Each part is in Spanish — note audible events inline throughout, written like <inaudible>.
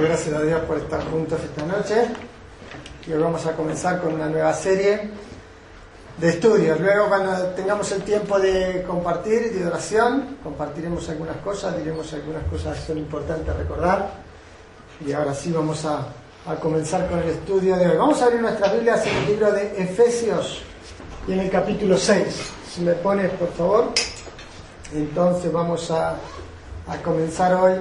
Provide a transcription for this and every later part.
Gracias a Dios por estar juntos esta noche. Y hoy vamos a comenzar con una nueva serie de estudios. Luego, cuando tengamos el tiempo de compartir y de oración, compartiremos algunas cosas, diremos algunas cosas que son importantes recordar. Y ahora sí vamos a, comenzar con el estudio de hoy. Vamos a abrir nuestras Biblias en el libro de Efesios y en el capítulo 6. Si me pones, por favor. Entonces vamos a comenzar hoy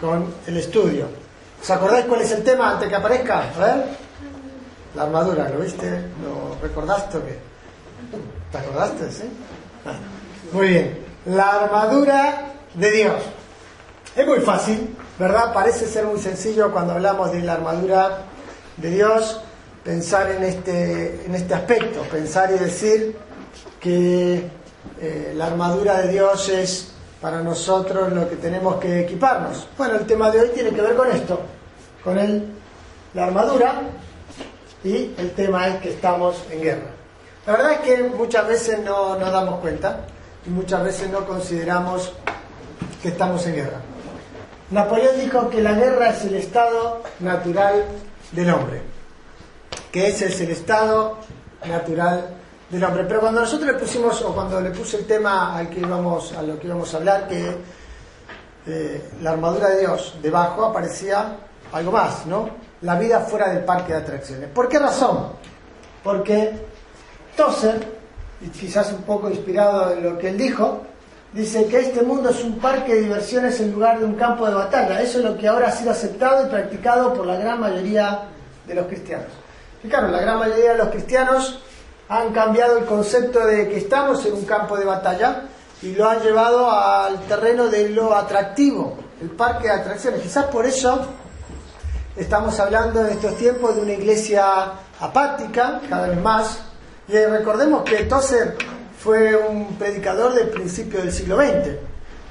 con el estudio. ¿Os acordáis cuál es el tema antes que aparezca? A ver. La armadura, ¿lo viste? ¿Lo recordaste o qué? ¿Te acordaste? Sí. Muy bien. La armadura de Dios. Es muy fácil, ¿verdad? Parece ser muy sencillo cuando hablamos de la armadura de Dios pensar en este, en este aspecto, pensar y decir que eh, la armadura de Dios es para nosotros lo que tenemos que equiparnos. Bueno, el tema de hoy tiene que ver con esto, con el, la armadura y el tema es que estamos en guerra. La verdad es que muchas veces no nos damos cuenta y muchas veces no consideramos que estamos en guerra. Napoleón dijo que la guerra es el estado natural del hombre, que ese es el estado natural del hombre. Pero cuando nosotros le pusimos, o cuando le puse el tema al que íbamos, a lo que íbamos a hablar, que eh, la armadura de Dios, debajo aparecía algo más, ¿no? La vida fuera del parque de atracciones. ¿Por qué razón? Porque Tosser, y quizás un poco inspirado en lo que él dijo, dice que este mundo es un parque de diversiones en lugar de un campo de batalla. Eso es lo que ahora ha sido aceptado y practicado por la gran mayoría de los cristianos. Claro, la gran mayoría de los cristianos han cambiado el concepto de que estamos en un campo de batalla y lo han llevado al terreno de lo atractivo, el parque de atracciones. Quizás por eso estamos hablando en estos tiempos de una iglesia apática, cada vez más. Y recordemos que Tozer fue un predicador del principio del siglo XX.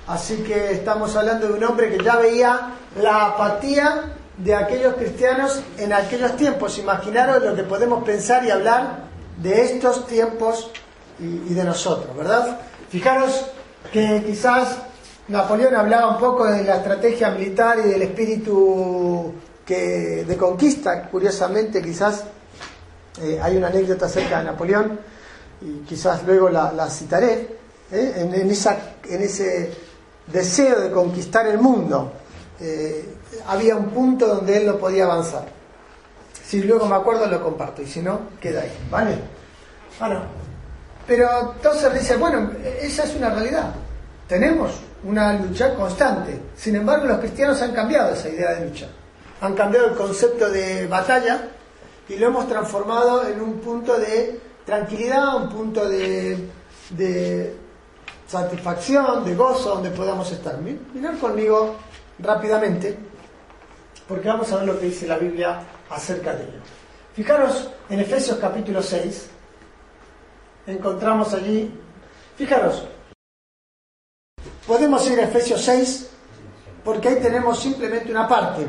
Así que estamos hablando de un hombre que ya veía la apatía de aquellos cristianos en aquellos tiempos. Imaginaros lo que podemos pensar y hablar de estos tiempos y, y de nosotros, ¿verdad? Fijaros que quizás Napoleón hablaba un poco de la estrategia militar y del espíritu que, de conquista. Curiosamente, quizás eh, hay una anécdota acerca de Napoleón y quizás luego la, citaré, ¿eh? en, en, esa, en ese deseo de conquistar el mundo. Eh, había un punto donde él no podía avanzar. Si luego me acuerdo lo comparto y si no, queda ahí, ¿vale? Bueno, pero entonces dice, bueno, esa es una realidad. Tenemos una lucha constante. Sin embargo, los cristianos han cambiado esa idea de lucha. Han cambiado el concepto de batalla y lo hemos transformado en un punto de tranquilidad, un punto de, de satisfacción, de gozo, donde podamos estar. Mirar conmigo rápidamente, porque vamos a ver lo que dice la Biblia acerca de ello. Fijaros en Efesios capítulo 6, encontramos allí, fijaros, podemos ir a Efesios 6, porque ahí tenemos simplemente una parte.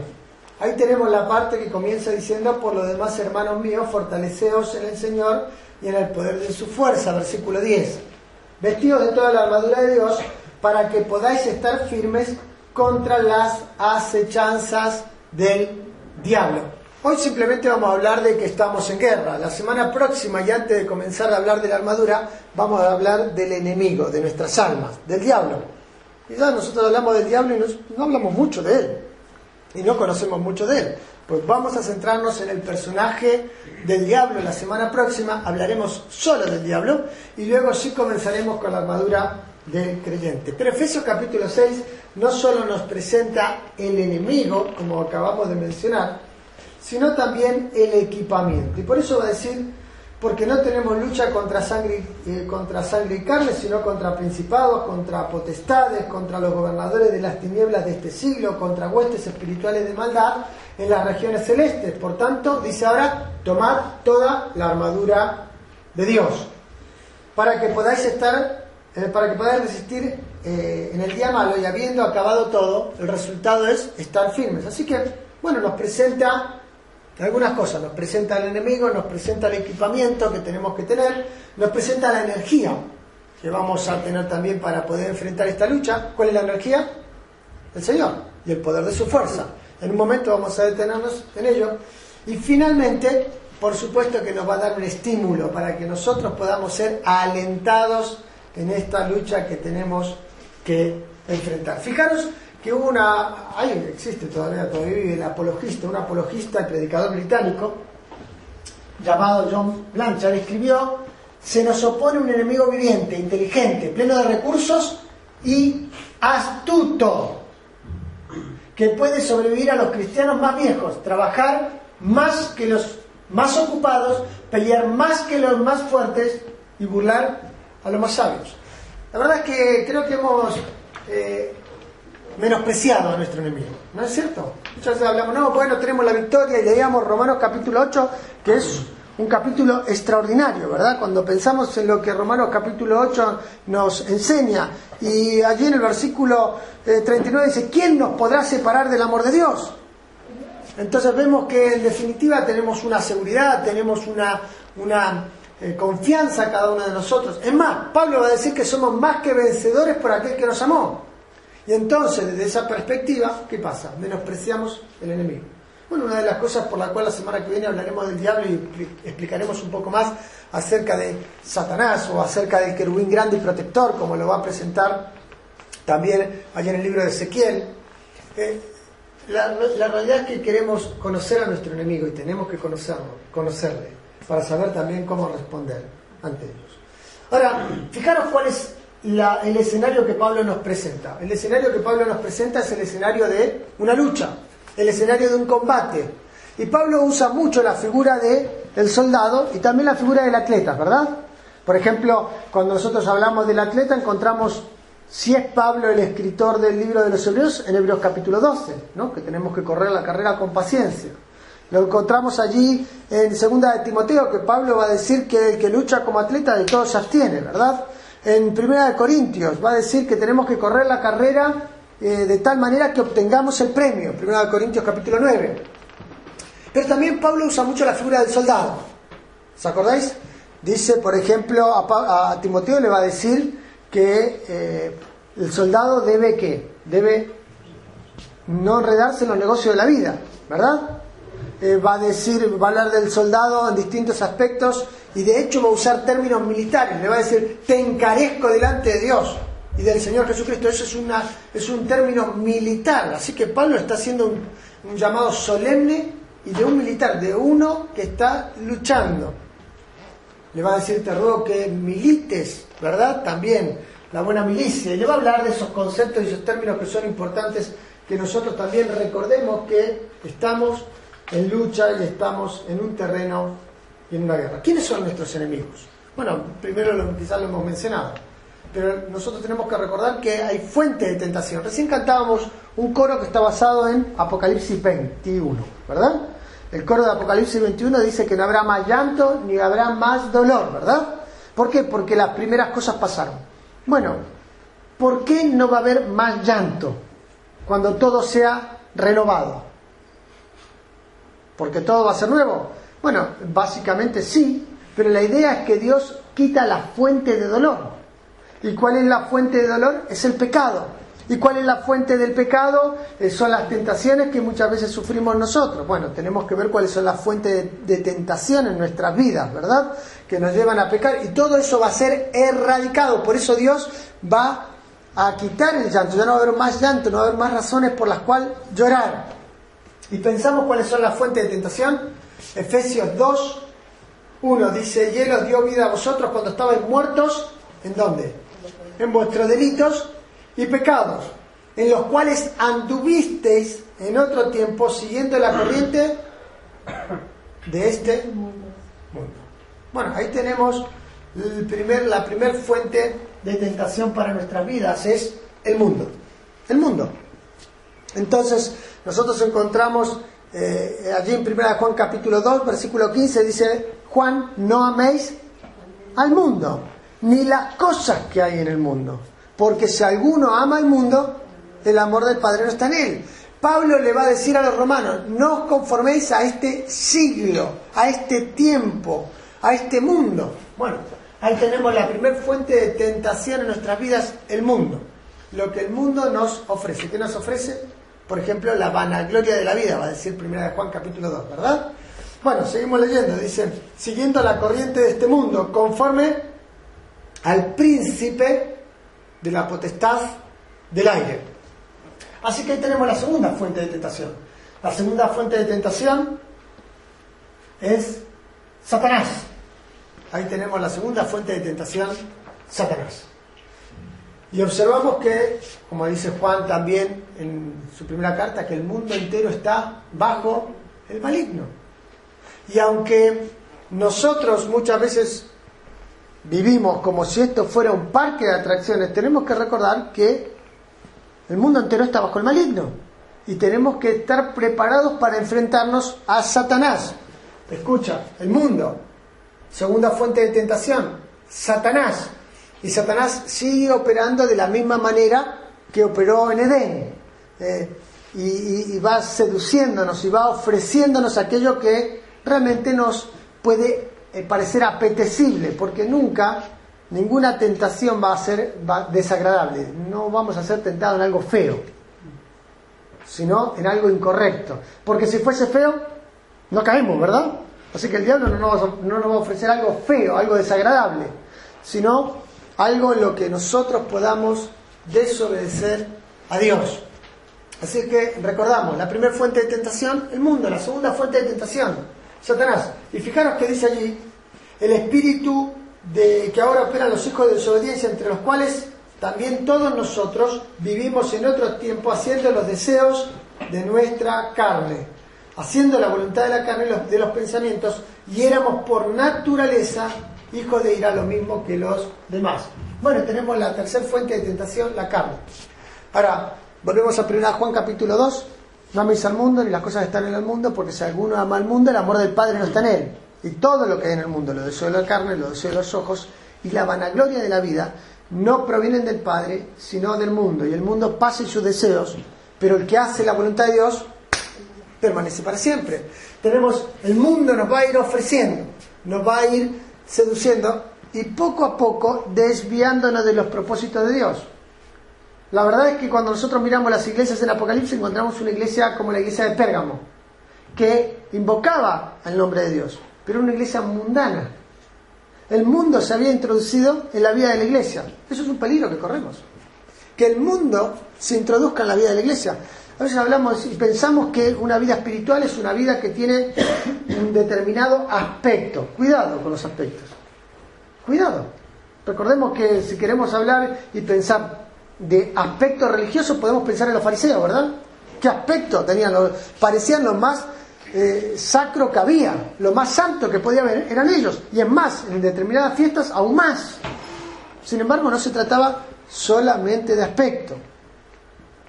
Ahí tenemos la parte que comienza diciendo, por lo demás, hermanos míos, fortaleceos en el Señor y en el poder de su fuerza, versículo 10. Vestidos de toda la armadura de Dios, para que podáis estar firmes contra las acechanzas del diablo. Hoy simplemente vamos a hablar de que estamos en guerra. La semana próxima, y antes de comenzar a hablar de la armadura, vamos a hablar del enemigo, de nuestras almas, del diablo. Y ya nosotros hablamos del diablo y no hablamos mucho de él. Y no conocemos mucho de él. Pues vamos a centrarnos en el personaje del diablo. La semana próxima hablaremos solo del diablo y luego sí comenzaremos con la armadura del creyente. Pero Efesios capítulo 6 no solo nos presenta el enemigo, como acabamos de mencionar, sino también el equipamiento. Y por eso va a decir porque no tenemos lucha contra sangre, eh, contra sangre y carne, sino contra principados, contra potestades, contra los gobernadores de las tinieblas de este siglo, contra huestes espirituales de maldad en las regiones celestes. Por tanto, dice ahora, tomad toda la armadura de Dios, para que podáis estar, eh, para que podáis resistir eh, en el día malo y habiendo acabado todo, el resultado es estar firmes. Así que, bueno, nos presenta algunas cosas. Nos presenta el enemigo, nos presenta el equipamiento que tenemos que tener, nos presenta la energía que vamos a tener también para poder enfrentar esta lucha. ¿Cuál es la energía? El Señor y el poder de su fuerza. En un momento vamos a detenernos en ello. Y finalmente, por supuesto que nos va a dar un estímulo para que nosotros podamos ser alentados en esta lucha que tenemos que enfrentar. Fijaros que hubo una, ahí existe todavía, todavía vive el apologista, un apologista, el predicador británico, llamado John Blanchard, escribió, se nos opone un enemigo viviente, inteligente, pleno de recursos y astuto, que puede sobrevivir a los cristianos más viejos, trabajar más que los más ocupados, pelear más que los más fuertes y burlar a los más sabios. La verdad es que creo que hemos eh, menospreciado a nuestro enemigo. ¿No es cierto? Muchas veces hablamos, no, bueno, tenemos la victoria y leíamos Romanos capítulo 8, que es un capítulo extraordinario, ¿verdad? Cuando pensamos en lo que Romanos capítulo 8 nos enseña, y allí en el versículo 39 eh, dice, ¿quién nos podrá separar del amor de Dios? Entonces vemos que en definitiva tenemos una seguridad, tenemos una, una eh, confianza cada uno de nosotros. Es más, Pablo va a decir que somos más que vencedores por aquel que nos amó. Y entonces, desde esa perspectiva, ¿qué pasa? Menospreciamos el enemigo. Bueno, una de las cosas por la cual la semana que viene hablaremos del diablo y explicaremos un poco más acerca de Satanás o acerca del querubín grande y protector, como lo va a presentar también allá en el libro de Ezequiel. Eh, la, la, realidad es que queremos conocer a nuestro enemigo y tenemos que conocerlo, conocerle, para saber también cómo responder ante ellos. Ahora, fijaros cuál es el escenario que Pablo nos presenta. El escenario que Pablo nos presenta es el escenario de una lucha, el escenario de un combate. Y Pablo usa mucho la figura de el soldado y también la figura del atleta, ¿verdad? Por ejemplo, cuando nosotros hablamos del atleta encontramos si es Pablo el escritor del libro de los Hebreos en Hebreos capítulo 12, ¿no? que tenemos que correr la carrera con paciencia. Lo encontramos allí en segunda de Timoteo, que Pablo va a decir que el que lucha como atleta de todos se abstiene, ¿verdad? En Primera de Corintios va a decir que tenemos que correr la carrera eh, de tal manera que obtengamos el premio. Primera de Corintios capítulo 9. Pero también Pablo usa mucho la figura del soldado. ¿Os acordáis? Dice, por ejemplo, a, Timoteo le va a decir que eh, el soldado debe que debe no enredarse en los negocios de la vida, ¿verdad? Eh, va a decir, va a hablar del soldado en distintos aspectos y de hecho va a usar términos militares, le va a decir, te encarezco delante de Dios y del Señor Jesucristo. Eso es, una, es un término militar, así que Pablo está haciendo un, un llamado solemne y de un militar, de uno que está luchando. Le va a decir, te ruego que milites, ¿verdad? También la buena milicia. Y le va a hablar de esos conceptos y esos términos que son importantes, que nosotros también recordemos que estamos en lucha y estamos en un terreno y en una guerra. ¿Quiénes son nuestros enemigos? Bueno, primero quizás lo hemos mencionado, pero nosotros tenemos que recordar que hay fuentes de tentación. Recién cantábamos un coro que está basado en Apocalipsis 21, ¿verdad? El coro de Apocalipsis 21 dice que no habrá más llanto ni habrá más dolor, ¿verdad? ¿Por qué? Porque las primeras cosas pasaron. Bueno, ¿por qué no va a haber más llanto cuando todo sea renovado? Porque todo va a ser nuevo. Bueno, básicamente sí, pero la idea es que Dios quita la fuente de dolor. ¿Y cuál es la fuente de dolor? Es el pecado. ¿Y cuál es la fuente del pecado? Eh, son las tentaciones que muchas veces sufrimos nosotros. Bueno, tenemos que ver cuáles son las fuentes de, de, tentación en nuestras vidas, ¿verdad? Que nos llevan a pecar. Y todo eso va a ser erradicado. Por eso Dios va a quitar el llanto. Ya no va a haber más llanto, no va a haber más razones por las cuales llorar. Y pensamos cuáles son las fuentes de tentación. Efesios 2, 1 dice, y Él os dio vida a vosotros cuando estabais muertos, ¿en dónde? En vuestros delitos y pecados, en los cuales anduvisteis en otro tiempo siguiendo la corriente de este mundo. Bueno, ahí tenemos el primer, la primera fuente de tentación para nuestras vidas, es el mundo. El mundo. Entonces, nosotros encontramos eh, allí en 1 Juan capítulo 2, versículo 15, dice, Juan, no améis al mundo, ni las cosas que hay en el mundo, porque si alguno ama al mundo, el amor del Padre no está en él. Pablo le va a decir a los romanos, no os conforméis a este siglo, a este tiempo, a este mundo. Bueno, ahí tenemos la primera fuente de tentación en nuestras vidas, el mundo. Lo que el mundo nos ofrece. ¿Qué nos ofrece? Por ejemplo, la vanagloria de la vida, va a decir 1 Juan capítulo 2, ¿verdad? Bueno, seguimos leyendo. Dice, siguiendo la corriente de este mundo, conforme al príncipe de la potestad del aire Así que ahí tenemos la segunda fuente de tentación. La segunda fuente de tentación es Satanás. Ahí tenemos la segunda fuente de tentación, Satanás. Y observamos que, como dice Juan también en su primera carta, que el mundo entero está bajo el maligno. Y aunque nosotros muchas veces vivimos como si esto fuera un parque de atracciones, tenemos que recordar que el mundo entero está bajo el maligno y tenemos que estar preparados para enfrentarnos a Satanás. Escucha, el mundo, segunda fuente de tentación, Satanás. Y Satanás sigue operando de la misma manera que operó en Edén. Eh, y, va seduciéndonos y va ofreciéndonos aquello que realmente nos puede eh, parecer apetecible, porque nunca ninguna tentación va a ser desagradable. No vamos a ser tentados en algo feo, sino en algo incorrecto. Porque si fuese feo, no caemos, ¿verdad? Así que el diablo no nos, no nos va a ofrecer algo feo, algo desagradable, sino algo en lo que nosotros podamos desobedecer a Dios. Así que recordamos, la primera fuente de tentación, el mundo, la segunda fuente de tentación, Satanás. Y fijaros que dice allí, el espíritu de que ahora operan los hijos de desobediencia, entre los cuales también todos nosotros vivimos en otro tiempo haciendo los deseos de nuestra carne, haciendo la voluntad de la carne y de los pensamientos, y éramos por naturaleza hijos de ira lo mismo que los demás. Bueno, tenemos la tercera fuente de tentación, la carne. Ahora, volvemos a 1 Juan capítulo 2. No améis al mundo ni las cosas que están en el mundo, porque si alguno ama al mundo, el amor del Padre no está en él y todo lo que hay en el mundo, los deseos de la carne, los deseos de los ojos y la vanagloria de la vida, no provienen del Padre, sino del mundo. Y el mundo pasa en sus deseos, pero el que hace la voluntad de Dios permanece para siempre. Tenemos, el mundo nos va a ir ofreciendo, nos va a ir seduciendo y poco a poco desviándonos de los propósitos de Dios. La verdad es que cuando nosotros miramos las iglesias en Apocalipsis encontramos una iglesia como la iglesia de Pérgamo, que invocaba al nombre de Dios pero una iglesia mundana. El mundo se había introducido en la vida de la iglesia. Eso es un peligro que corremos. Que el mundo se introduzca en la vida de la iglesia. A veces hablamos y pensamos que una vida espiritual es una vida que tiene un determinado aspecto. Cuidado con los aspectos. Cuidado. Recordemos que si queremos hablar y pensar de aspectos religiosos, podemos pensar en los fariseos, ¿verdad? ¿Qué aspecto tenían? Parecían los más eh, sacro que había, lo más santo que podía haber eran ellos, y es más, en determinadas fiestas aún más. Sin embargo, no se trataba solamente de aspecto.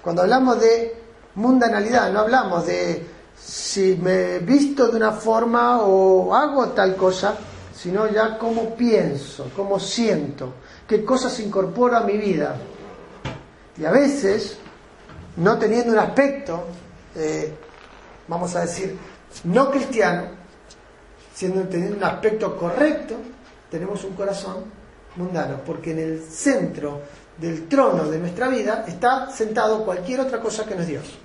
Cuando hablamos de mundanalidad, no hablamos de si me visto de una forma o hago tal cosa, sino ya cómo pienso, cómo siento, qué cosas incorporo a mi vida. Y a veces, no teniendo un aspecto, eh, vamos a decir, no cristiano, siendo teniendo un aspecto correcto, tenemos un corazón mundano, porque en el centro del trono de nuestra vida está sentado cualquier otra cosa que no es Dios.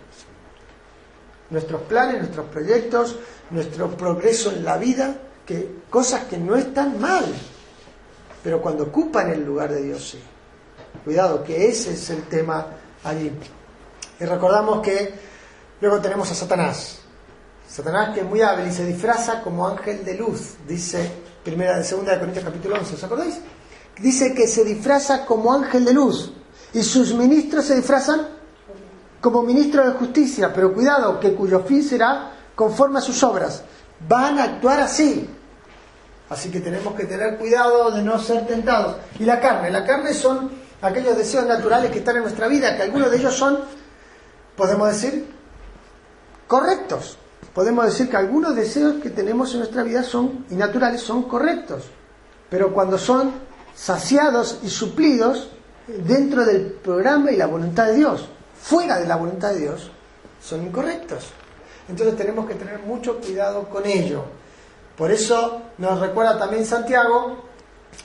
Nuestros planes, nuestros proyectos, nuestro progreso en la vida, que cosas que no están mal, pero cuando ocupan el lugar de Dios sí. Cuidado, que ese es el tema allí. Y recordamos que luego tenemos a Satanás, Satanás que es muy hábil y se disfraza como ángel de luz, dice primera de segunda de Corintios capítulo 11, ¿os acordáis? Dice que se disfraza como ángel de luz y sus ministros se disfrazan como ministros de justicia, pero cuidado, que cuyo fin será conforme a sus obras. Van a actuar así. Así que tenemos que tener cuidado de no ser tentados. Y la carne, la carne son aquellos deseos naturales que están en nuestra vida, que algunos de ellos son, podemos decir, correctos. Podemos decir que algunos deseos que tenemos en nuestra vida son y naturales son correctos. Pero cuando son saciados y suplidos dentro del programa y la voluntad de Dios, fuera de la voluntad de Dios, son incorrectos. Entonces tenemos que tener mucho cuidado con ello. Por eso nos recuerda también Santiago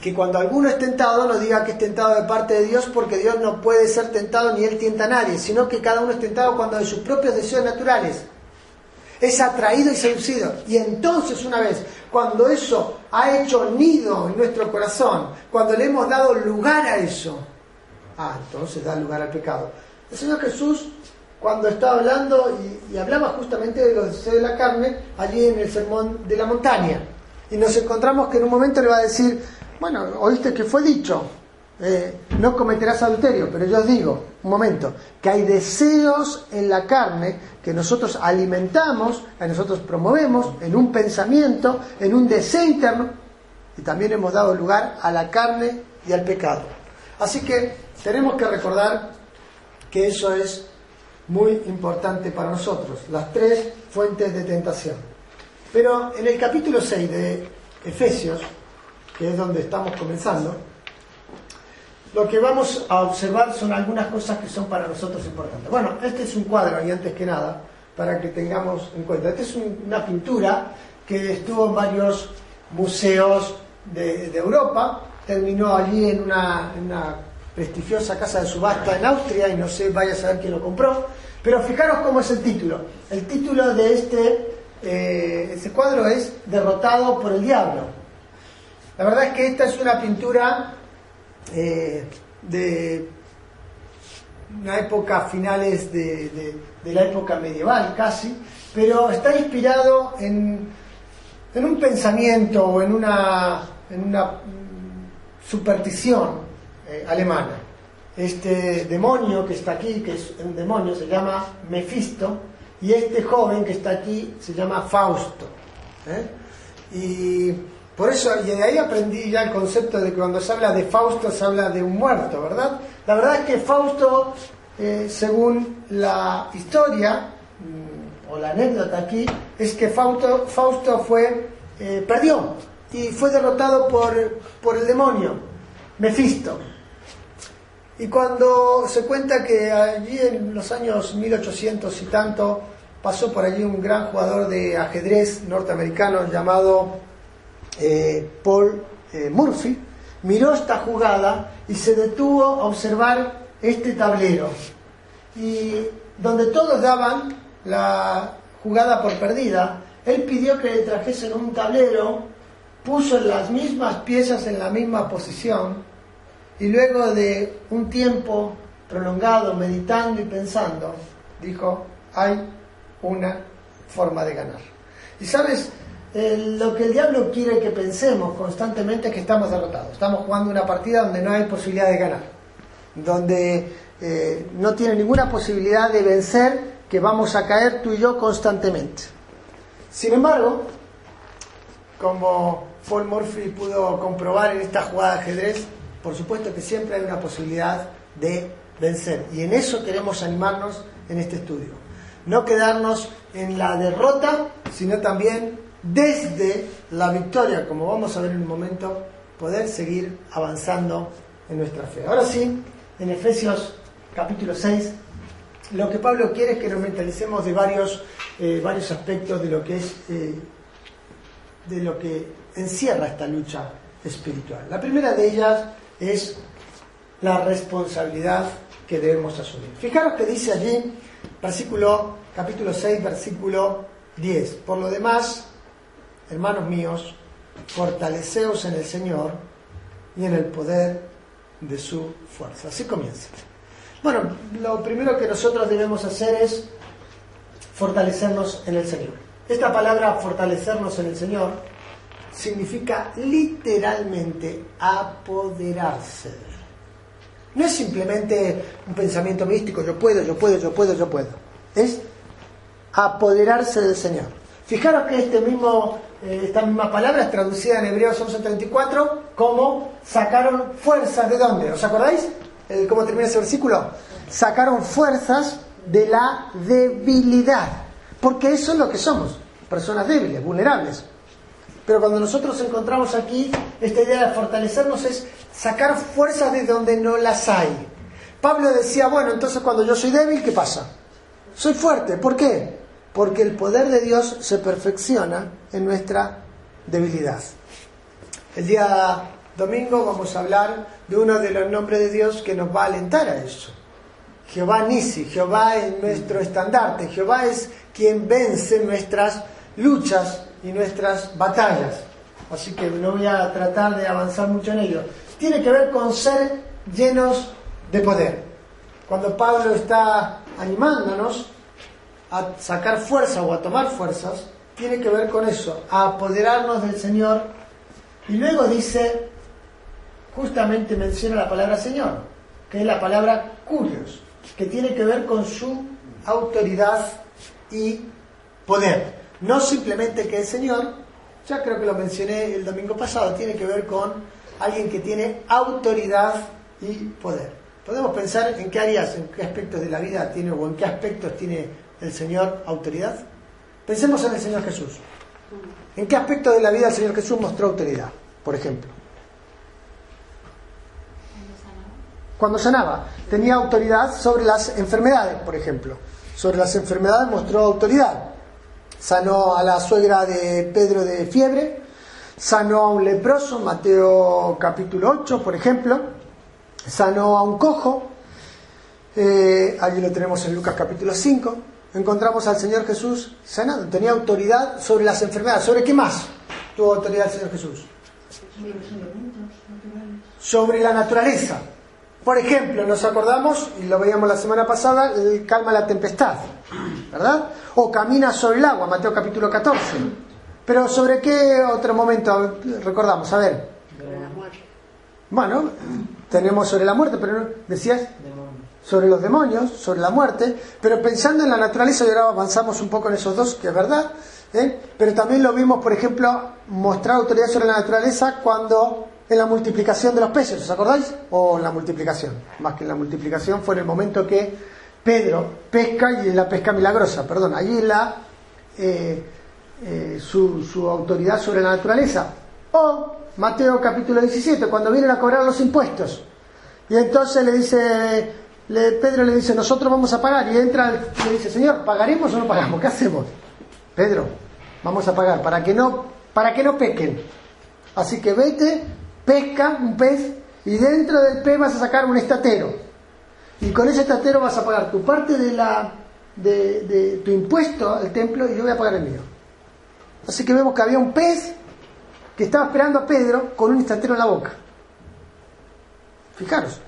que cuando alguno es tentado no diga que es tentado de parte de Dios porque Dios no puede ser tentado ni Él tienta a nadie, sino que cada uno es tentado cuando de sus propios deseos naturales es atraído y seducido. Y entonces una vez, cuando eso ha hecho nido en nuestro corazón, cuando le hemos dado lugar a eso, ah, entonces da lugar al pecado. El Señor Jesús, cuando estaba hablando y, hablaba justamente de los deseos de la carne, allí en el sermón de la montaña, y nos encontramos que en un momento le va a decir, bueno, oíste que fue dicho, eh, no cometerás adulterio, pero yo os digo, un momento, que hay deseos en la carne que nosotros alimentamos, que nosotros promovemos en un pensamiento, en un deseo interno, y también hemos dado lugar a la carne y al pecado. Así que tenemos que recordar que eso es muy importante para nosotros, las tres fuentes de tentación. Pero en el capítulo 6 de Efesios, que es donde estamos comenzando, lo que vamos a observar son algunas cosas que son para nosotros importantes. Bueno, este es un cuadro, y antes que nada, para que tengamos en cuenta. Esta es una pintura que estuvo en varios museos de, Europa, terminó allí en una, prestigiosa casa de subasta en Austria, y no sé, vaya a saber quién lo compró, pero fijaros cómo es el título. El título de este, eh, este cuadro es Derrotado por el Diablo. La verdad es que esta es una pintura eh, de una época finales de, la época medieval casi, pero está inspirado en, en un pensamiento o en una, en una superstición eh, alemana. Este demonio que está aquí, que es un demonio, se llama Mefisto, y este joven que está aquí se llama Fausto. ¿eh? Y por eso, y de ahí aprendí ya el concepto de que cuando se habla de Fausto se habla de un muerto, ¿verdad? La verdad es que Fausto, eh, según la historia, mm, o la anécdota aquí, es que Fausto, Fausto fue, perdió y fue derrotado por, por el demonio, Mefisto. Y cuando se cuenta que allí en los años 1800 y tanto pasó por allí un gran jugador de ajedrez norteamericano llamado eh, Paul eh, Murphy, miró esta jugada y se detuvo a observar este tablero. Y donde todos daban la jugada por perdida, él pidió que le trajesen un tablero, puso las mismas piezas en la misma posición y luego de un tiempo prolongado meditando y pensando, dijo, hay una forma de ganar. Y sabes, lo que el diablo quiere que pensemos constantemente es que estamos derrotados. Estamos jugando una partida donde no hay posibilidad de ganar, donde eh, no tiene ninguna posibilidad de vencer, que vamos a caer tú y yo constantemente. Sin embargo, como Paul Murphy pudo comprobar en esta jugada de ajedrez, por supuesto que siempre hay una posibilidad de vencer. Y en eso queremos animarnos en este estudio. No quedarnos en la derrota, sino también desde la victoria, como vamos a ver en un momento, poder seguir avanzando en nuestra fe. Ahora sí, en Efesios capítulo 6, lo que Pablo quiere es que nos mentalicemos de varios, eh, varios aspectos de lo que es eh, de lo que encierra esta lucha espiritual. La primera de ellas es la responsabilidad que debemos asumir. Fijaros que dice allí, versículo, capítulo 6, versículo 10. Por lo demás, hermanos míos, fortaleceos en el Señor y en el poder de su fuerza. Así comienza. Bueno, lo primero que nosotros debemos hacer es fortalecernos en el Señor. Esta palabra fortalecernos en el Señor significa literalmente apoderarse. No es simplemente un pensamiento místico, yo puedo, yo puedo, yo puedo, yo puedo. Es apoderarse del Señor. Fijaros que este mismo, eh, esta misma palabra es traducida en Hebreos 11:34 como sacaron fuerzas de dónde. ¿Os acordáis? Eh, ¿Cómo termina ese versículo? Sacaron fuerzas de la debilidad. Porque eso es lo que somos, personas débiles, vulnerables. Pero cuando nosotros encontramos aquí esta idea de fortalecernos es sacar fuerzas de donde no las hay. Pablo decía, bueno, entonces cuando yo soy débil, ¿qué pasa? Soy fuerte. ¿Por qué? Porque el poder de Dios se perfecciona en nuestra debilidad. El día domingo vamos a hablar de uno de los nombres de Dios que nos va a alentar a eso. Jehová Nisi, Jehová es nuestro estandarte, Jehová es quien vence nuestras luchas y nuestras batallas. Así que no voy a tratar de avanzar mucho en ello. Tiene que ver con ser llenos de poder. Cuando Pablo está animándonos a sacar fuerza o a tomar fuerzas, tiene que ver con eso, a apoderarnos del Señor. Y luego dice, justamente menciona la palabra Señor, que es la palabra curios, que tiene que ver con su autoridad y poder. No simplemente que el Señor, ya creo que lo mencioné el domingo pasado, tiene que ver con alguien que tiene autoridad y poder. Podemos pensar en qué áreas, en qué aspectos de la vida tiene o en qué aspectos tiene el Señor autoridad. Pensemos en el Señor Jesús. ¿En qué aspectos de la vida el Señor Jesús mostró autoridad, por ejemplo? Cuando sanaba, tenía autoridad sobre las enfermedades, por ejemplo. Sobre las enfermedades mostró autoridad sanó a la suegra de Pedro de fiebre, sanó a un leproso, Mateo capítulo 8, por ejemplo, sanó a un cojo, eh, allí lo tenemos en Lucas capítulo 5, encontramos al Señor Jesús sanado, tenía autoridad sobre las enfermedades, ¿sobre qué más tuvo autoridad el Señor Jesús? Sobre la naturaleza. Por ejemplo, nos acordamos, y lo veíamos la semana pasada, el calma la tempestad, ¿verdad? O camina sobre el agua, Mateo capítulo 14. Pero ¿sobre qué otro momento recordamos? A ver. Bueno, tenemos sobre la muerte, pero decías sobre los demonios, sobre la muerte, pero pensando en la naturaleza, y ahora avanzamos un poco en esos dos, que es verdad, ¿eh? pero también lo vimos, por ejemplo, mostrar autoridad sobre la naturaleza cuando en la multiplicación de los peces, ¿os acordáis? O en la multiplicación, más que en la multiplicación fue en el momento que Pedro pesca y en la pesca milagrosa, perdón, allí la, eh, eh, su, autoridad sobre la naturaleza. O Mateo capítulo 17, cuando vienen a cobrar los impuestos. Y entonces le dice, Pedro le dice, nosotros vamos a pagar. Y entra, le dice, Señor, ¿pagaremos o no pagamos? ¿Qué hacemos? Pedro, vamos a pagar para que no, para que no pequen. Así que vete pesca un pez y dentro del pez vas a sacar un estatero. Y con ese estatero vas a pagar tu parte de, la, de, tu impuesto al templo y yo voy a pagar el mío. Así que vemos que había un pez que estaba esperando a Pedro con un estatero en la boca. Fijaros,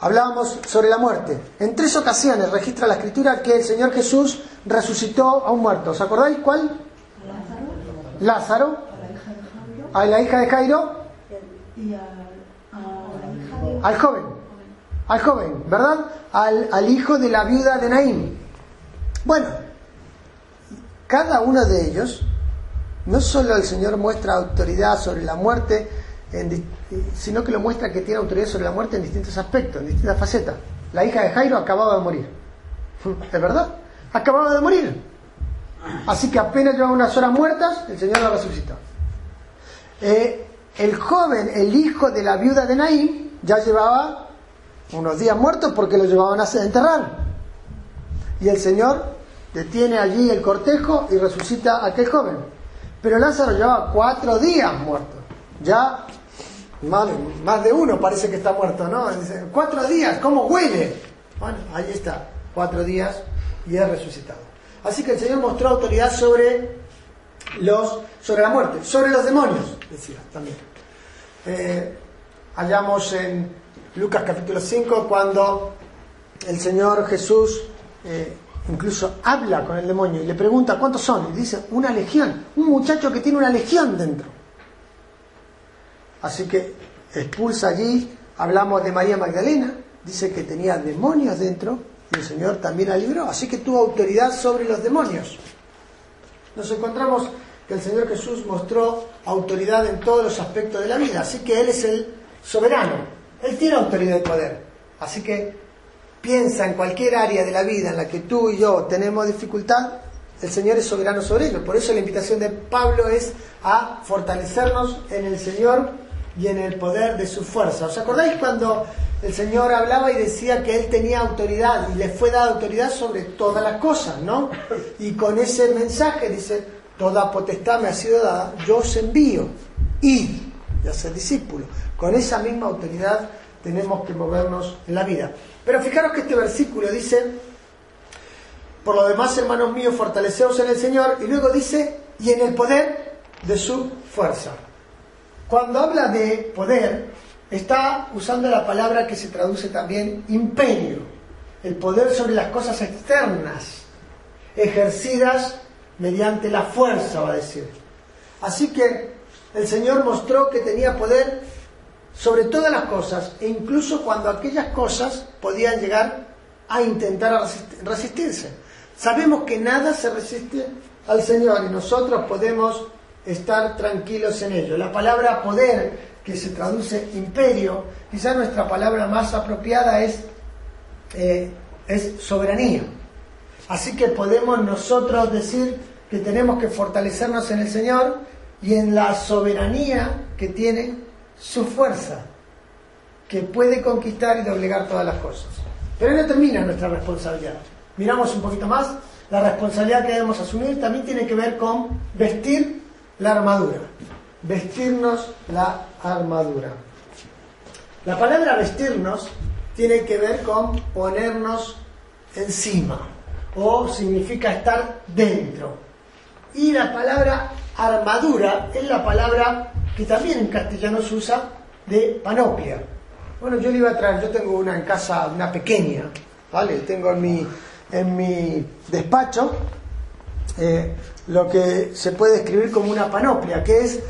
hablábamos sobre la muerte. En tres ocasiones registra la escritura que el Señor Jesús resucitó a un muerto. ¿Os acordáis cuál? Lázaro. Lázaro. A la hija de Jairo al joven, al joven, ¿verdad? Al, al hijo de la viuda de Naim. Bueno, cada uno de ellos, no solo el Señor muestra autoridad sobre la muerte, sino que lo muestra que tiene autoridad sobre la muerte en distintos aspectos, en distintas facetas. La hija de Jairo acababa de morir. <laughs> ¿Es verdad? Acababa de morir. Así que apenas llevaba unas horas muertas, el Señor la resucitó. Eh, el joven, el hijo de la viuda de Naim, ya llevaba unos días muertos porque lo llevaban a enterrar. Y el Señor detiene allí el cortejo y resucita a aquel joven. Pero Lázaro llevaba cuatro días muerto. Ya más, de uno parece que está muerto, ¿no? cuatro días, ¿cómo huele? Bueno, ahí está, cuatro días y es resucitado. Así que el Señor mostró autoridad sobre los, sobre la muerte, sobre los demonios, decía también. Eh, hallamos en Lucas capítulo 5 cuando el Señor Jesús eh, incluso habla con el demonio y le pregunta cuántos son y dice una legión, un muchacho que tiene una legión dentro. Así que expulsa allí, hablamos de María Magdalena, dice que tenía demonios dentro y el Señor también la libró, así que tuvo autoridad sobre los demonios. nos encontramos que el Señor Jesús mostró autoridad en todos los aspectos de la vida, así que Él es el soberano, Él tiene autoridad y poder, así que piensa en cualquier área de la vida en la que tú y yo tenemos dificultad, el Señor es soberano sobre ello. Por eso la invitación de Pablo es a fortalecernos en el Señor y en el poder de su fuerza. ¿Os acordáis cuando el Señor hablaba y decía que Él tenía autoridad y le fue dada autoridad sobre todas las cosas, ¿no? Y con ese mensaje dice, toda potestad me ha sido dada, yo os envío, y ya ser discípulo. Con esa misma autoridad tenemos que movernos en la vida. Pero fijaros que este versículo dice, por lo demás, hermanos míos, fortaleceos en el Señor, y luego dice, y en el poder de su fuerza. Cuando habla de poder, está usando la palabra que se traduce también imperio, el poder sobre las cosas externas, ejercidas mediante la fuerza, va a decir. Así que el Señor mostró que tenía poder sobre todas las cosas, e incluso cuando aquellas cosas podían llegar a intentar resistirse. Sabemos que nada se resiste al Señor y nosotros podemos estar tranquilos en ello. La palabra poder, que se traduce imperio, quizás nuestra palabra más apropiada es, eh, es soberanía. Así que podemos nosotros decir que tenemos que fortalecernos en el Señor y en la soberanía que tiene su fuerza, que puede conquistar y doblegar todas las cosas. Pero no termina nuestra responsabilidad. Miramos un poquito más, la responsabilidad que debemos asumir también tiene que ver con vestir la armadura, vestirnos la armadura. La palabra vestirnos tiene que ver con ponernos encima o significa estar dentro. Y la palabra armadura es la palabra que también en castellano se usa de panoplia. Bueno, yo le iba a traer, yo tengo una en casa, una pequeña, ¿vale? Tengo en mi, en mi despacho eh, lo que se puede describir como una panoplia, que es,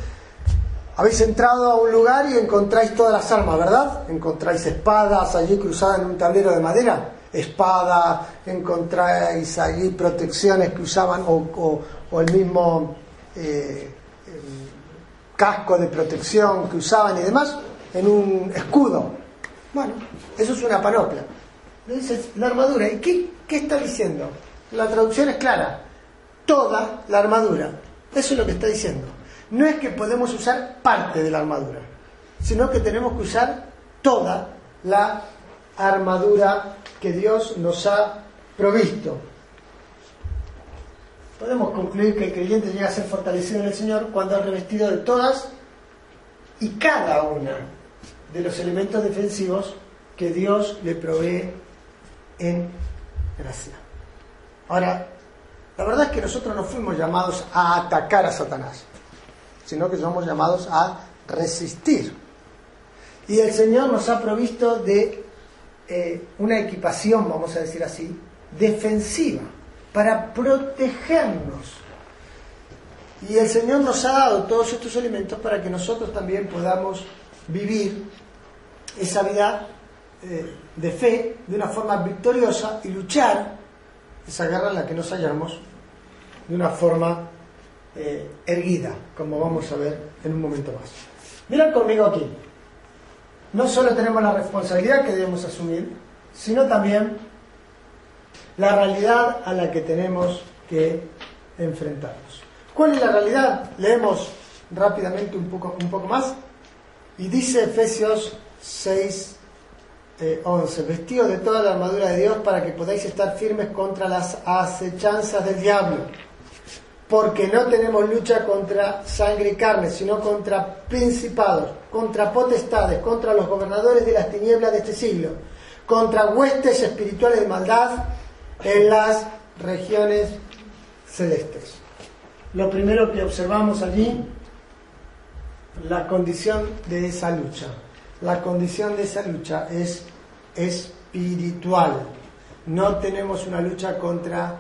habéis entrado a un lugar y encontráis todas las armas, ¿verdad? Encontráis espadas allí cruzadas en un tablero de madera, espada, encontráis allí protecciones que usaban o, el mismo eh, casco de protección que usaban y demás, en un escudo. Bueno, eso es una panoplia. Dices, la armadura. ¿Y qué, qué está diciendo? La traducción es clara toda la armadura. Eso es lo que está diciendo. No es que podemos usar parte de la armadura, sino que tenemos que usar toda la armadura que Dios nos ha provisto. Podemos concluir que el creyente llega a ser fortalecido en el Señor cuando ha revestido de todas y cada una de los elementos defensivos que Dios le provee en gracia. Ahora, la verdad es que nosotros no fuimos llamados a atacar a Satanás, sino que somos llamados a resistir. Y el Señor nos ha provisto de eh, una equipación, vamos a decir así, defensiva, para protegernos. Y el Señor nos ha dado todos estos elementos para que nosotros también podamos vivir esa vida eh, de fe de una forma victoriosa y luchar esa guerra en la que nos hallamos de una forma eh, erguida, como vamos a ver en un momento más. Miren conmigo aquí. No solo tenemos la responsabilidad que debemos asumir, sino también la realidad a la que tenemos que enfrentarnos. ¿Cuál es la realidad? Leemos rápidamente un poco, un poco más. Y dice Efesios 6, 11. Eh, Vestidos de toda la armadura de Dios para que podáis estar firmes contra las acechanzas del diablo porque no tenemos lucha contra sangre y carne, sino contra principados, contra potestades, contra los gobernadores de las tinieblas de este siglo, contra huestes espirituales de maldad en las regiones celestes. Lo primero que observamos allí, la condición de esa lucha. La condición de esa lucha es espiritual. No tenemos una lucha contra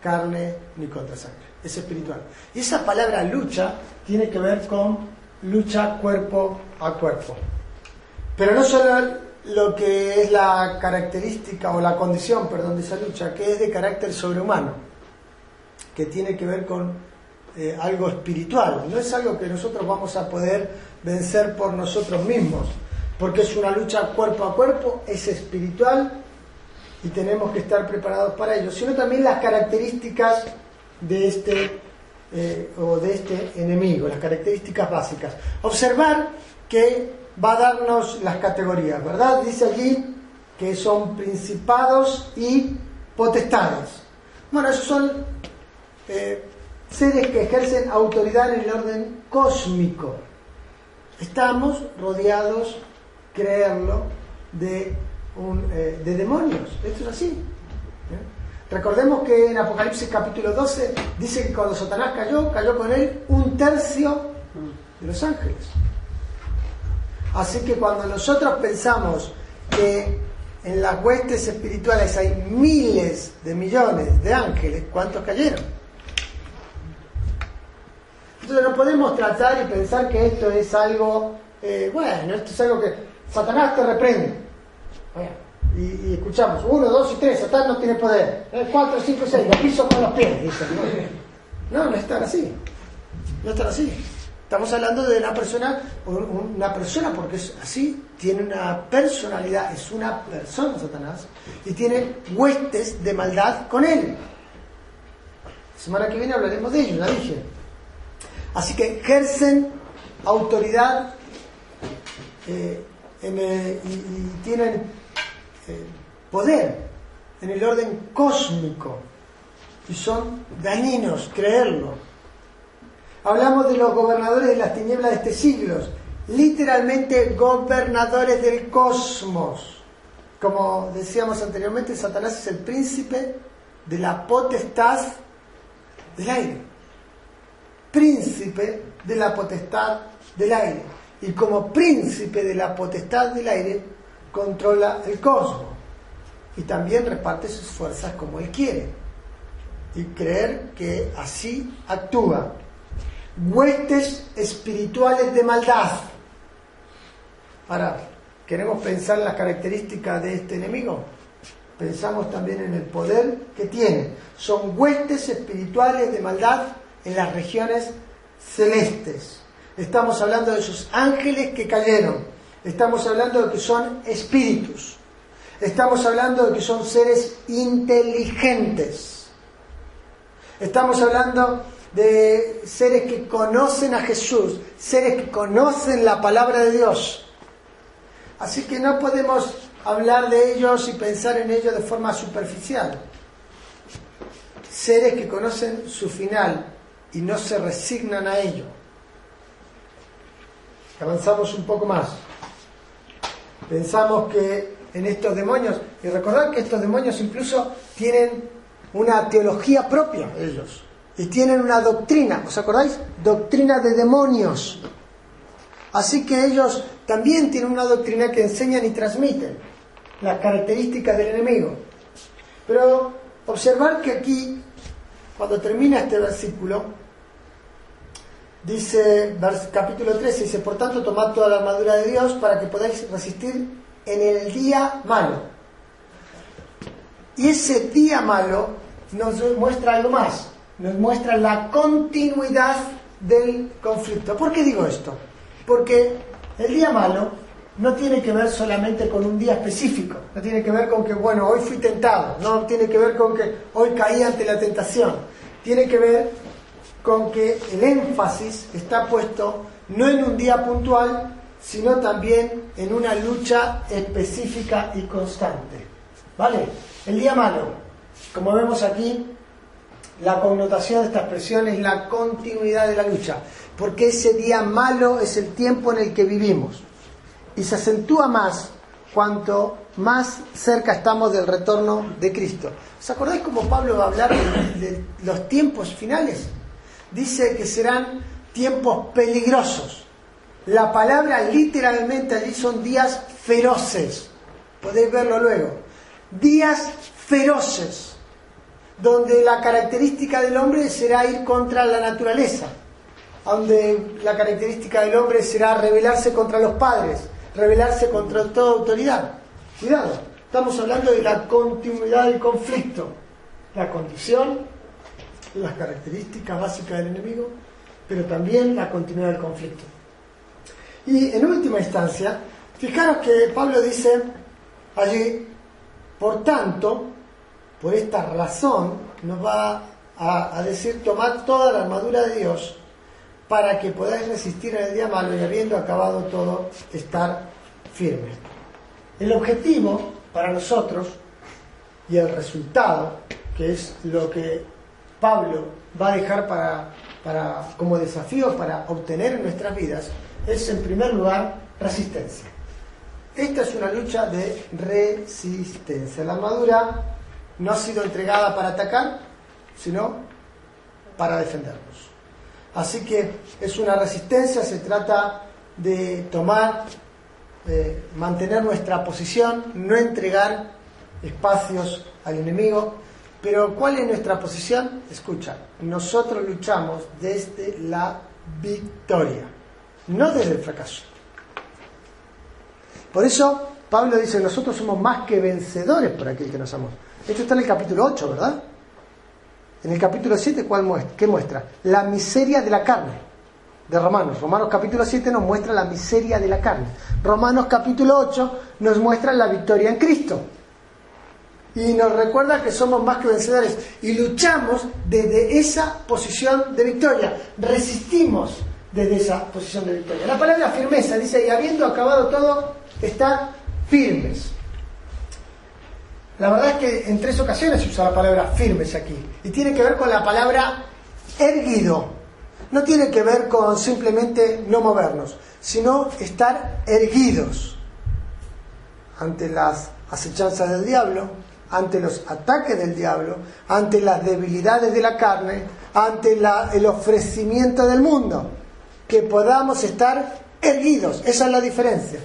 carne ni contra sangre es espiritual. Y esa palabra lucha tiene que ver con lucha cuerpo a cuerpo. Pero no solo lo que es la característica o la condición, perdón, de esa lucha, que es de carácter sobrehumano. que tiene que ver con eh, algo espiritual, no es algo que nosotros vamos a poder vencer por nosotros mismos, porque es una lucha cuerpo a cuerpo, es espiritual y tenemos que estar preparados para ello, sino también las características de este eh, o de este enemigo, las características básicas. Observar que va a darnos las categorías, ¿verdad? Dice allí que son principados y potestades. Bueno, esos son eh, seres que ejercen autoridad en el orden cósmico. Estamos rodeados, creerlo, de, un, eh, de demonios. Esto es así. Recordemos que en Apocalipsis capítulo 12 dice que cuando Satanás cayó, cayó con él un tercio de los ángeles. Así que cuando nosotros pensamos que en las huestes espirituales hay miles de millones de ángeles, ¿cuántos cayeron? Entonces no podemos tratar y pensar que esto es algo, eh, bueno, esto es algo que Satanás te reprende y, escuchamos, uno, dos y tres, Satán no tiene poder. Eh, cuatro, cinco, seis, los piso con los pies, dicen. No, no están así. No están así. Estamos hablando de una persona, una persona porque es así, tiene una personalidad, es una persona Satanás, y tiene huestes de maldad con él. La semana que viene hablaremos de ello, ya dije. Así que ejercen autoridad eh, y tienen poder en el orden cósmico y son dañinos, creerlo. Hablamos de los gobernadores de las tinieblas de este siglo, literalmente gobernadores del cosmos. Como decíamos anteriormente, Satanás es el príncipe de la potestad del aire. Príncipe de la potestad del aire. Y como príncipe de la potestad del aire, controla el cosmos y también reparte sus fuerzas como él quiere y creer que así actúa. Huestes espirituales de maldad. Ahora, ¿queremos pensar en las características de este enemigo? Pensamos también en el poder que tiene. Son huestes espirituales de maldad en las regiones celestes. Estamos hablando de esos ángeles que cayeron Estamos hablando de que son espíritus. Estamos hablando de que son seres inteligentes. Estamos hablando de seres que conocen a Jesús, seres que conocen la palabra de Dios. Así que no podemos hablar de ellos y pensar en ellos de forma superficial. Seres que conocen su final y no se resignan a ello. Avanzamos un poco más pensamos que en estos demonios, y recordad que estos demonios incluso tienen una teología propia, ellos, y tienen una doctrina, ¿os acordáis? Doctrina de demonios. Así que ellos también tienen una doctrina que enseñan y transmiten las características del enemigo. Pero observar que aquí, cuando termina este versículo, dice capítulo 13, dice, por tanto tomad toda la armadura de Dios para que podáis resistir en el día malo. Y ese día malo nos muestra algo más, nos muestra la continuidad del conflicto. ¿Por qué digo esto? Porque el día malo no tiene que ver solamente con un día específico, no tiene que ver con que, bueno, hoy fui tentado, no tiene que ver con que hoy caí ante la tentación, tiene que ver con que el énfasis está puesto no en un día puntual, sino también en una lucha específica y constante. ¿Vale? El día malo, como vemos aquí, la connotación de esta expresión es la continuidad de la lucha, porque ese día malo es el tiempo en el que vivimos y se acentúa más cuanto más cerca estamos del retorno de Cristo. ¿Os acordáis cómo Pablo va a hablar de los tiempos finales? Dice que serán tiempos peligrosos. La palabra literalmente allí son días feroces. Podéis verlo luego. Días feroces, donde la característica del hombre será ir contra la naturaleza, donde la característica del hombre será rebelarse contra los padres, rebelarse contra toda autoridad. Cuidado, estamos hablando de la continuidad del conflicto, la condición las características básicas del enemigo, pero también la continuidad del conflicto. Y en última instancia, fijaros que Pablo dice allí, por tanto, por esta razón, nos va a, decir, tomad toda la armadura de Dios para que podáis resistir en el día malo y habiendo acabado todo, estar firmes. El objetivo para nosotros y el resultado, que es lo que Pablo va a dejar para, para, como desafío para obtener en nuestras vidas, es en primer lugar resistencia. Esta es una lucha de resistencia. La armadura no ha sido entregada para atacar, sino para defendernos. Así que es una resistencia, se trata de tomar, mantener nuestra posición, no entregar espacios al enemigo. Pero ¿cuál es nuestra posición? Escucha, nosotros luchamos desde la victoria, no desde el fracaso. Por eso Pablo dice, nosotros somos más que vencedores por aquel que nos amó. Esto está en el capítulo 8, ¿verdad? En el capítulo 7, ¿cuál muestra? ¿qué muestra? La miseria de la carne de Romanos. Romanos capítulo 7 nos muestra la miseria de la carne. Romanos capítulo 8 nos muestra la victoria en Cristo. Y nos recuerda que somos más que vencedores y luchamos desde esa posición de victoria. Resistimos desde esa posición de victoria. La palabra firmeza dice, y habiendo acabado todo, está firmes. La verdad es que en tres ocasiones se usa la palabra firmes aquí. Y tiene que ver con la palabra erguido. No tiene que ver con simplemente no movernos, sino estar erguidos ante las acechanzas del diablo, ante los ataques del diablo, ante las debilidades de la carne, ante el ofrecimiento del mundo. Que podamos estar erguidos. Esa es la diferencia.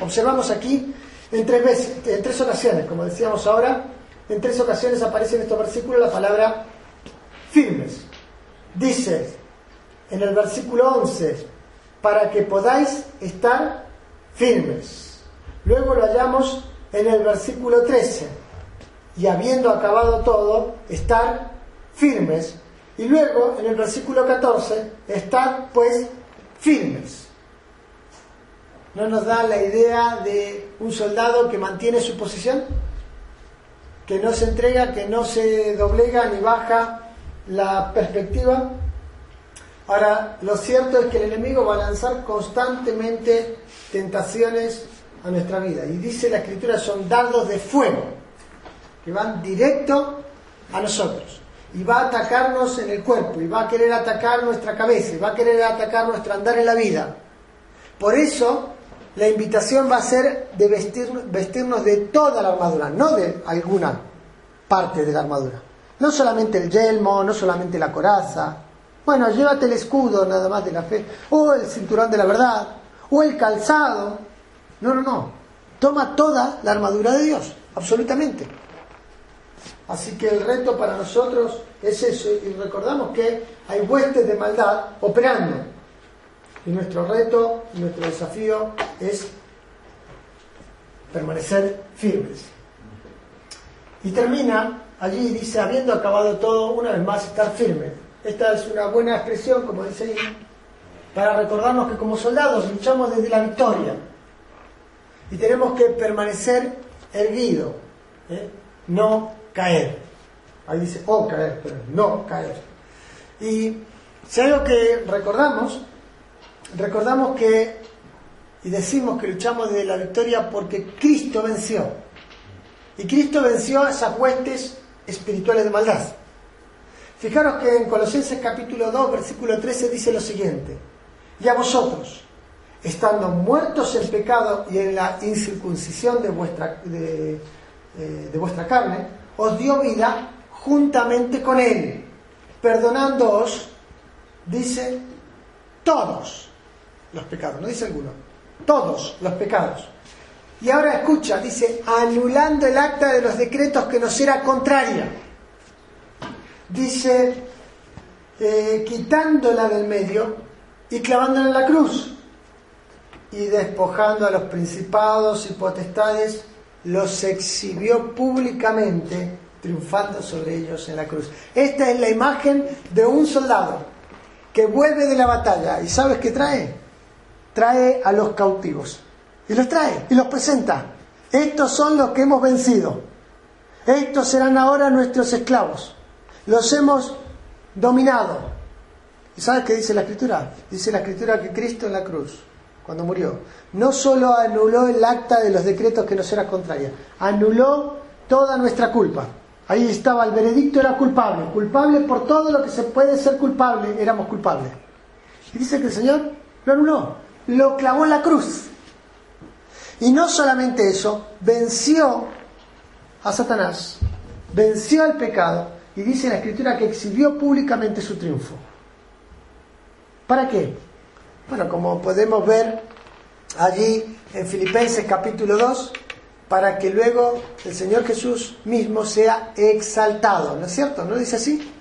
Observamos aquí en tres, veces, en tres ocasiones, como decíamos ahora, en tres ocasiones aparece en estos versículos la palabra firmes. Dice en el versículo 11, para que podáis estar firmes. Luego lo hallamos en el versículo 13, y habiendo acabado todo, estar firmes. Y luego en el versículo 14, estar pues firmes no nos da la idea de un soldado que mantiene su posición, que no se entrega, que no se doblega ni baja la perspectiva. Ahora, lo cierto es que el enemigo va a lanzar constantemente tentaciones a nuestra vida. Y dice la escritura, son dardos de fuego, que van directo a nosotros. Y va a atacarnos en el cuerpo, y va a querer atacar nuestra cabeza, y va a querer atacar nuestro andar en la vida. Por eso la invitación va a ser de vestirnos de toda la armadura, no de alguna parte de la armadura. No solamente el yelmo, no solamente la coraza. Bueno, llévate el escudo nada más de la fe, o el cinturón de la verdad, o el calzado. No, no, no. Toma toda la armadura de Dios, absolutamente. Así que el reto para nosotros es eso, y recordamos que hay huestes de maldad operando y nuestro reto, nuestro desafío es permanecer firmes. Y termina allí, dice, habiendo acabado todo, una vez más estar firme. Esta es una buena expresión, como dice ahí, para recordarnos que como soldados luchamos desde la victoria. Y tenemos que permanecer erguido, ¿eh? no caer. Ahí dice, oh caer, pero no caer. Y si algo que recordamos recordamos que y decimos que luchamos desde la victoria porque Cristo venció. Y Cristo venció a esas huestes espirituales de maldad. Fijaros que en Colosenses capítulo 2, versículo 13 dice lo siguiente. Y a vosotros, estando muertos en pecado y en la incircuncisión de vuestra, de, eh, de vuestra carne, os dio vida juntamente con Él, perdonándoos, dice, todos los pecados, no dice alguno, todos los pecados. Y ahora escucha, dice, anulando el acta de los decretos que nos era contraria. Dice, eh, quitándola del medio y clavándola en la cruz. Y despojando a los principados y potestades, los exhibió públicamente, triunfando sobre ellos en la cruz. Esta es la imagen de un soldado que vuelve de la batalla y ¿sabes qué trae? Trae a los cautivos y los trae y los presenta. Estos son los que hemos vencido. Estos serán ahora nuestros esclavos. Los hemos dominado. ¿Y sabes qué dice la escritura? Dice la escritura que Cristo en la cruz, cuando murió, no solo anuló el acta de los decretos que nos era contraria, anuló toda nuestra culpa. Ahí estaba, el veredicto era culpable, culpable por todo lo que se puede ser culpable, éramos culpables. Y dice que el Señor lo anuló, lo clavó en la cruz. Y no solamente eso, venció a Satanás, venció al pecado y dice la escritura que exhibió públicamente su triunfo. ¿Para qué? Bueno, como podemos ver allí en Filipenses capítulo 2, para que luego el Señor Jesús mismo sea exaltado, ¿no es cierto? ¿No dice así?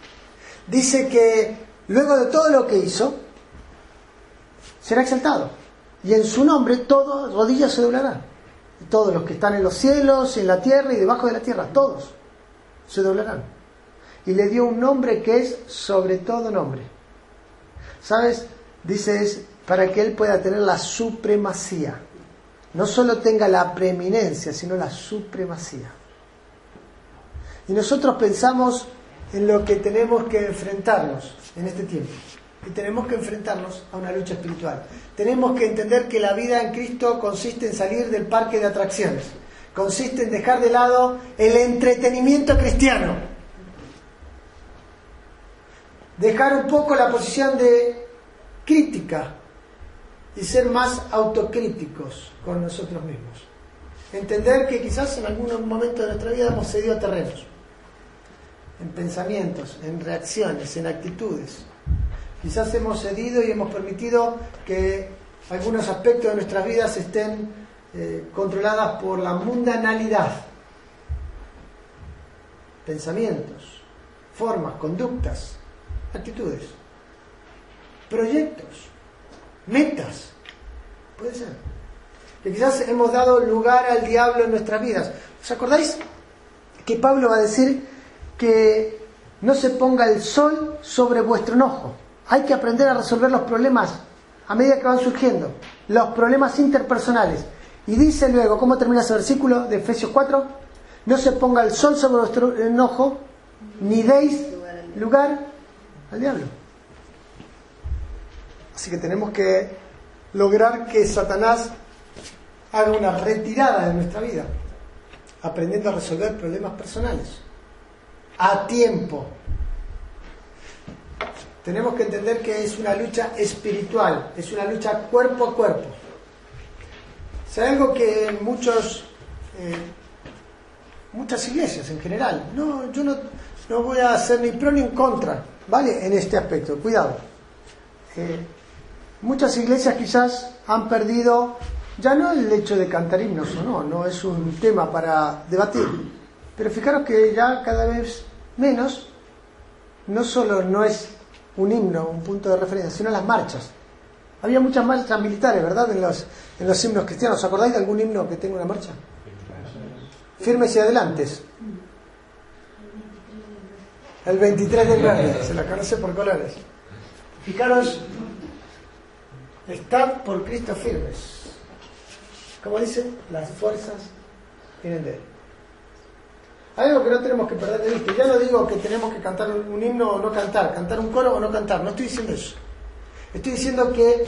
Dice que luego de todo lo que hizo, será exaltado. Y en su nombre todas rodillas se doblarán. Todos los que están en los cielos, en la tierra y debajo de la tierra, todos se doblarán. Y le dio un nombre que es sobre todo nombre. ¿Sabes? Dice es para que él pueda tener la supremacía no solo tenga la preeminencia, sino la supremacía. Y nosotros pensamos en lo que tenemos que enfrentarnos en este tiempo. Y tenemos que enfrentarnos a una lucha espiritual. Tenemos que entender que la vida en Cristo consiste en salir del parque de atracciones. Consiste en dejar de lado el entretenimiento cristiano. Dejar un poco la posición de crítica y ser más autocríticos con nosotros mismos. Entender que quizás en algún momento de nuestra vida hemos cedido terrenos, en pensamientos, en reacciones, en actitudes. Quizás hemos cedido y hemos permitido que algunos aspectos de nuestras vidas estén eh, controladas por la mundanalidad. Pensamientos, formas, conductas, actitudes, proyectos metas. Puede ser. Que quizás hemos dado lugar al diablo en nuestras vidas. ¿Os acordáis que Pablo va a decir que no se ponga el sol sobre vuestro enojo? Hay que aprender a resolver los problemas a medida que van surgiendo, los problemas interpersonales. Y dice luego, ¿cómo termina ese versículo de Efesios 4? No se ponga el sol sobre vuestro enojo, ni deis lugar al diablo. Así que tenemos que lograr que Satanás haga una retirada de nuestra vida, aprendiendo a resolver problemas personales, a tiempo. Tenemos que entender que es una lucha espiritual, es una lucha cuerpo a cuerpo. Es algo que muchos, eh, muchas iglesias en general, no, yo no, no voy a hacer ni pro ni en contra, ¿vale? En este aspecto, cuidado. Eh, Muchas iglesias quizás han perdido ya no el hecho de cantar himnos o no, no es un tema para debatir, pero fijaros que ya cada vez menos, no solo no es un himno, un punto de referencia, sino las marchas. Había muchas marchas militares, ¿verdad? En los, en los himnos cristianos. ¿Os acordáis de algún himno que tenga una marcha? Firmes y adelantes. El 23 de enero, se la conoce por colores. Fijaros Están por Cristo firmes. Como dice, las fuerzas vienen de Él. Algo que no tenemos que perder de vista. Ya no digo que tenemos que cantar un himno o no cantar, cantar un coro o no cantar. No estoy diciendo eso. Estoy diciendo que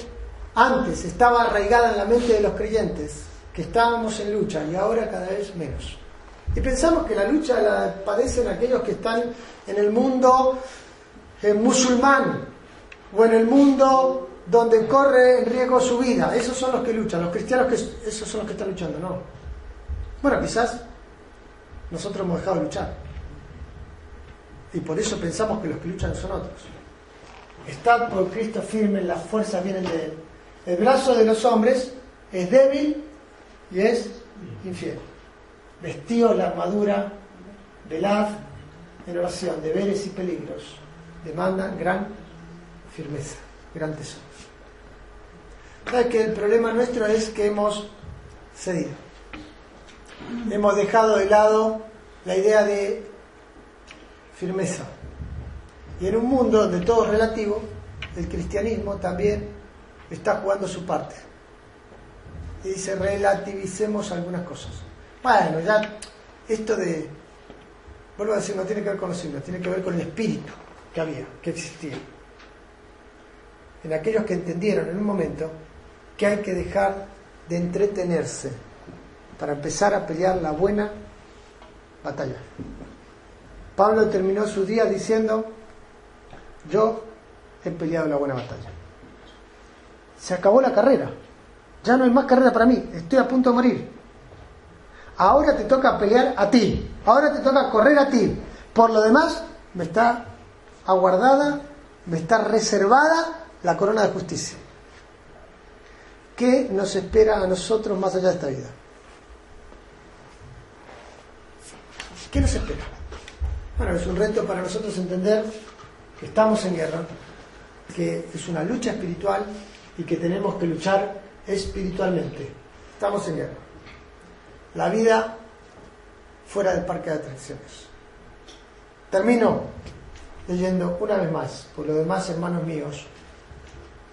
antes estaba arraigada en la mente de los creyentes que estábamos en lucha y ahora cada vez menos. Y pensamos que la lucha la padecen aquellos que están en el mundo eh, musulmán o en el mundo donde corre en riesgo su vida. Esos son los que luchan, los cristianos que esos son los que están luchando, no. Bueno, quizás nosotros hemos dejado de luchar. Y por eso pensamos que los que luchan son otros. Están por Cristo firme, las fuerzas vienen de Él. El brazo de los hombres es débil y es infiel. Vestidos la armadura, velad en oración, deberes y peligros. Demandan gran firmeza, gran tesoro. ¿Sabes que el problema nuestro es que hemos cedido? Hemos dejado de lado la idea de firmeza. Y en un mundo donde todo es relativo, el cristianismo también está jugando su parte. Y dice, relativicemos algunas cosas. Bueno, ya esto de, vuelvo a decir, no tiene que ver con los signos, tiene que ver con el espíritu que había, que existía. En aquellos que entendieron en un momento que hay que dejar de entretenerse para empezar a pelear la buena batalla. Pablo terminó su día diciendo, yo he peleado la buena batalla. Se acabó la carrera. Ya no hay más carrera para mí. Estoy a punto de morir. Ahora te toca pelear a ti. Ahora te toca correr a ti. Por lo demás, me está aguardada, me está reservada la corona de justicia. ¿Qué nos espera a nosotros más allá de esta vida? ¿Qué nos espera? Bueno, es un reto para nosotros entender que estamos en guerra, que es una lucha espiritual y que tenemos que luchar espiritualmente. Estamos en guerra. La vida fuera del parque de atracciones. Termino leyendo una vez más, por lo demás, hermanos míos,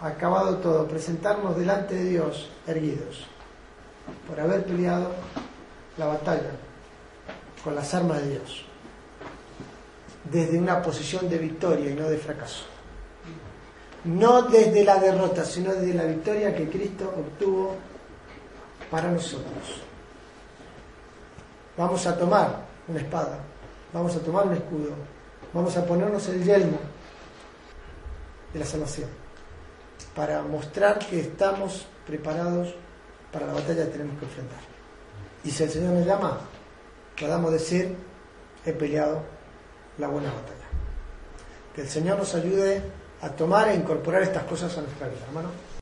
acabado todo, presentarnos delante de Dios erguidos por haber peleado la batalla con las armas de Dios, desde una posición de victoria y no de fracaso. No desde la derrota, sino desde la victoria que Cristo obtuvo para nosotros. Vamos a tomar una espada, vamos a tomar un escudo, vamos a ponernos el yelmo de la salvación para mostrar que estamos preparados para la batalla que tenemos que enfrentar. Y si el Señor nos llama, podamos decir, he peleado la buena batalla. Que el Señor nos ayude a tomar e incorporar estas cosas a nuestra vida, hermano.